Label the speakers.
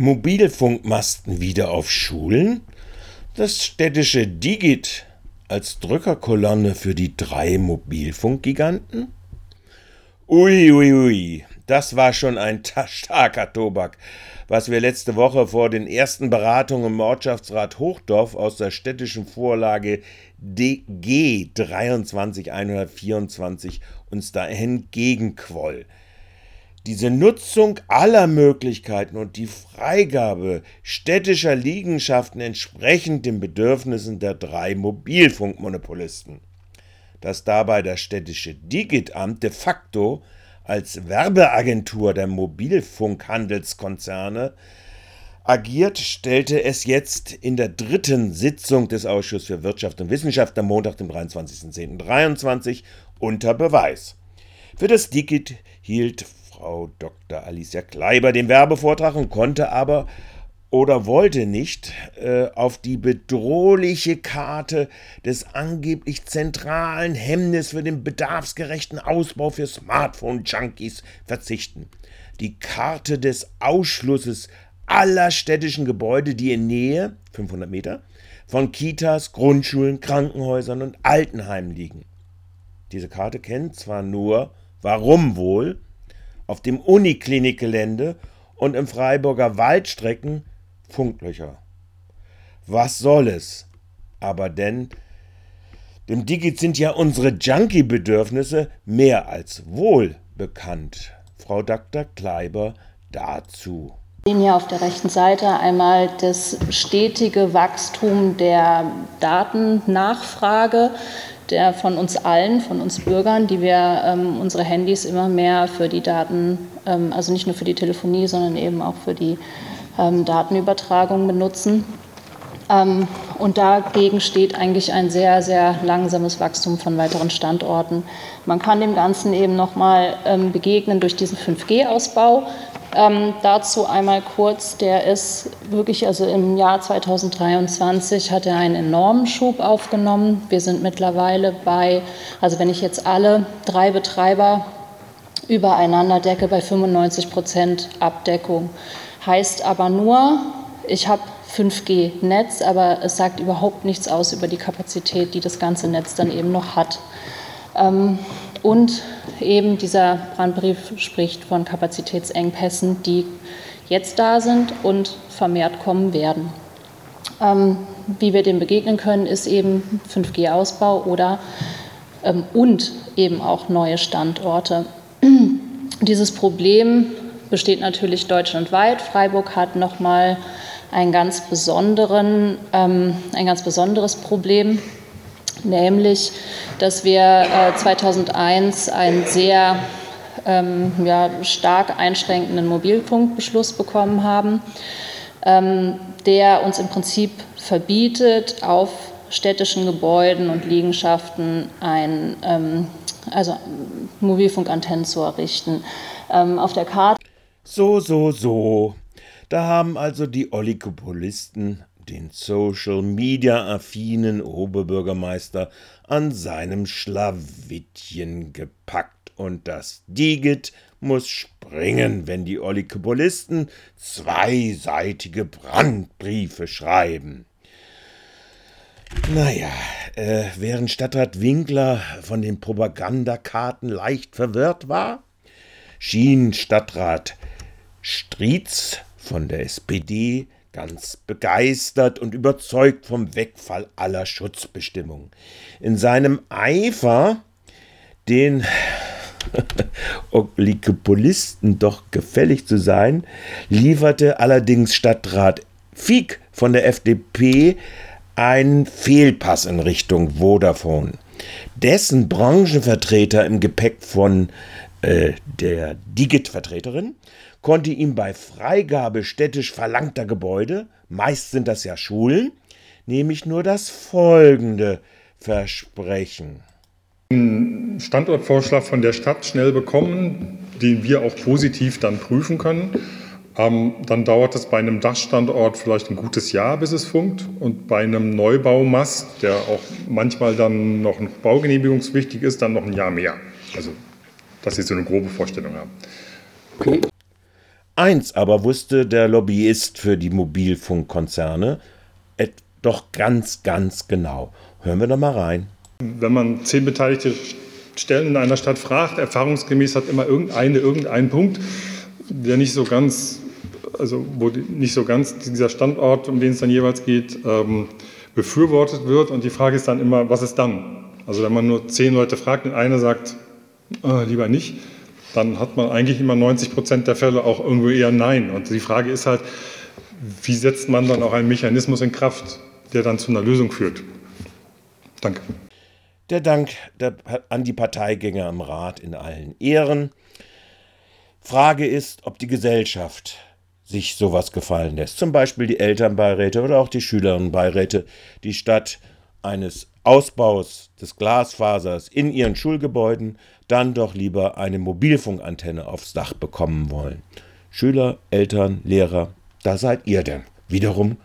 Speaker 1: Mobilfunkmasten wieder auf Schulen? Das städtische Digit als Drückerkolonne für die drei Mobilfunkgiganten? Uiuiui, ui, ui. das war schon ein starker Tobak, was wir letzte Woche vor den ersten Beratungen im Ortschaftsrat Hochdorf aus der städtischen Vorlage DG 23124 uns da entgegenquoll diese Nutzung aller Möglichkeiten und die Freigabe städtischer Liegenschaften entsprechend den Bedürfnissen der drei Mobilfunkmonopolisten. Dass dabei das städtische Digitamt de facto als Werbeagentur der Mobilfunkhandelskonzerne agiert, stellte es jetzt in der dritten Sitzung des Ausschusses für Wirtschaft und Wissenschaft am Montag, dem 23.10.23 unter Beweis. Für das Digit hielt Frau Dr. Alicia Kleiber den Werbevortrag und konnte aber oder wollte nicht äh, auf die bedrohliche Karte des angeblich zentralen Hemmnis für den bedarfsgerechten Ausbau für Smartphone-Junkies verzichten. Die Karte des Ausschlusses aller städtischen Gebäude, die in Nähe, 500 Meter, von Kitas, Grundschulen, Krankenhäusern und Altenheimen liegen. Diese Karte kennt zwar nur, warum wohl, auf dem Uniklinikgelände und im Freiburger Waldstrecken Funklöcher. Was soll es? Aber denn, dem Digit sind ja unsere Junkie-Bedürfnisse mehr als wohl bekannt. Frau Dr. Kleiber dazu.
Speaker 2: Wir sehen hier auf der rechten Seite einmal das stetige Wachstum der Datennachfrage der von uns allen, von uns Bürgern, die wir ähm, unsere Handys immer mehr für die Daten, ähm, also nicht nur für die Telefonie, sondern eben auch für die ähm, Datenübertragung benutzen. Ähm, und dagegen steht eigentlich ein sehr, sehr langsames Wachstum von weiteren Standorten. Man kann dem Ganzen eben nochmal ähm, begegnen durch diesen 5G-Ausbau. Ähm, dazu einmal kurz, der ist wirklich, also im Jahr 2023 hat er einen enormen Schub aufgenommen. Wir sind mittlerweile bei, also wenn ich jetzt alle drei Betreiber übereinander decke, bei 95 Prozent Abdeckung. Heißt aber nur, ich habe 5G-Netz, aber es sagt überhaupt nichts aus über die Kapazität, die das ganze Netz dann eben noch hat. Ähm, und eben dieser Brandbrief spricht von Kapazitätsengpässen, die jetzt da sind und vermehrt kommen werden. Ähm, wie wir dem begegnen können, ist eben 5G-Ausbau oder ähm, und eben auch neue Standorte. Dieses Problem besteht natürlich deutschlandweit. Freiburg hat nochmal ein ganz, besonderen, ähm, ein ganz besonderes Problem nämlich dass wir äh, 2001 einen sehr ähm, ja, stark einschränkenden Mobilfunkbeschluss bekommen haben, ähm, der uns im Prinzip verbietet, auf städtischen Gebäuden und Liegenschaften ein, ähm, also Mobilfunkantennen zu errichten. Ähm, auf der Karte.
Speaker 1: So, so, so. Da haben also die Oligopolisten den Social-Media-affinen Oberbürgermeister an seinem Schlawittchen gepackt und das Digit muss springen, wenn die Oligopolisten zweiseitige Brandbriefe schreiben. Naja, äh, während Stadtrat Winkler von den Propagandakarten leicht verwirrt war, schien Stadtrat Strietz von der SPD ganz begeistert und überzeugt vom Wegfall aller Schutzbestimmungen. In seinem Eifer, den Oligopolisten doch gefällig zu sein, lieferte allerdings Stadtrat Fieck von der FDP einen Fehlpass in Richtung Vodafone. Dessen Branchenvertreter im Gepäck von äh, der Digit-Vertreterin konnte ihm bei Freigabe städtisch verlangter Gebäude, meist sind das ja Schulen, nämlich nur das folgende versprechen.
Speaker 3: Einen Standortvorschlag von der Stadt schnell bekommen, den wir auch positiv dann prüfen können. Ähm, dann dauert es bei einem Dachstandort vielleicht ein gutes Jahr, bis es funkt. Und bei einem Neubaumast, der auch manchmal dann noch baugenehmigungswichtig ist, dann noch ein Jahr mehr. Also, dass Sie so eine grobe Vorstellung haben.
Speaker 1: Okay. Eins aber wusste der Lobbyist für die Mobilfunkkonzerne doch ganz, ganz genau. Hören wir doch mal rein.
Speaker 3: Wenn man zehn beteiligte Stellen in einer Stadt fragt, erfahrungsgemäß hat immer irgendeine irgendeinen Punkt, der nicht so ganz, also wo nicht so ganz dieser Standort, um den es dann jeweils geht, ähm, befürwortet wird. Und die Frage ist dann immer, was ist dann? Also wenn man nur zehn Leute fragt und einer sagt, äh, lieber nicht, dann hat man eigentlich immer 90 Prozent der Fälle auch irgendwo eher Nein. Und die Frage ist halt, wie setzt man dann auch einen Mechanismus in Kraft, der dann zu einer Lösung führt? Danke.
Speaker 1: Der Dank an die Parteigänger im Rat in allen Ehren. Frage ist, ob die Gesellschaft sich sowas gefallen lässt. Zum Beispiel die Elternbeiräte oder auch die Schülerinnenbeiräte, die statt eines Ausbaus des Glasfasers in ihren Schulgebäuden dann doch lieber eine Mobilfunkantenne aufs Dach bekommen wollen. Schüler, Eltern, Lehrer, da seid ihr denn wiederum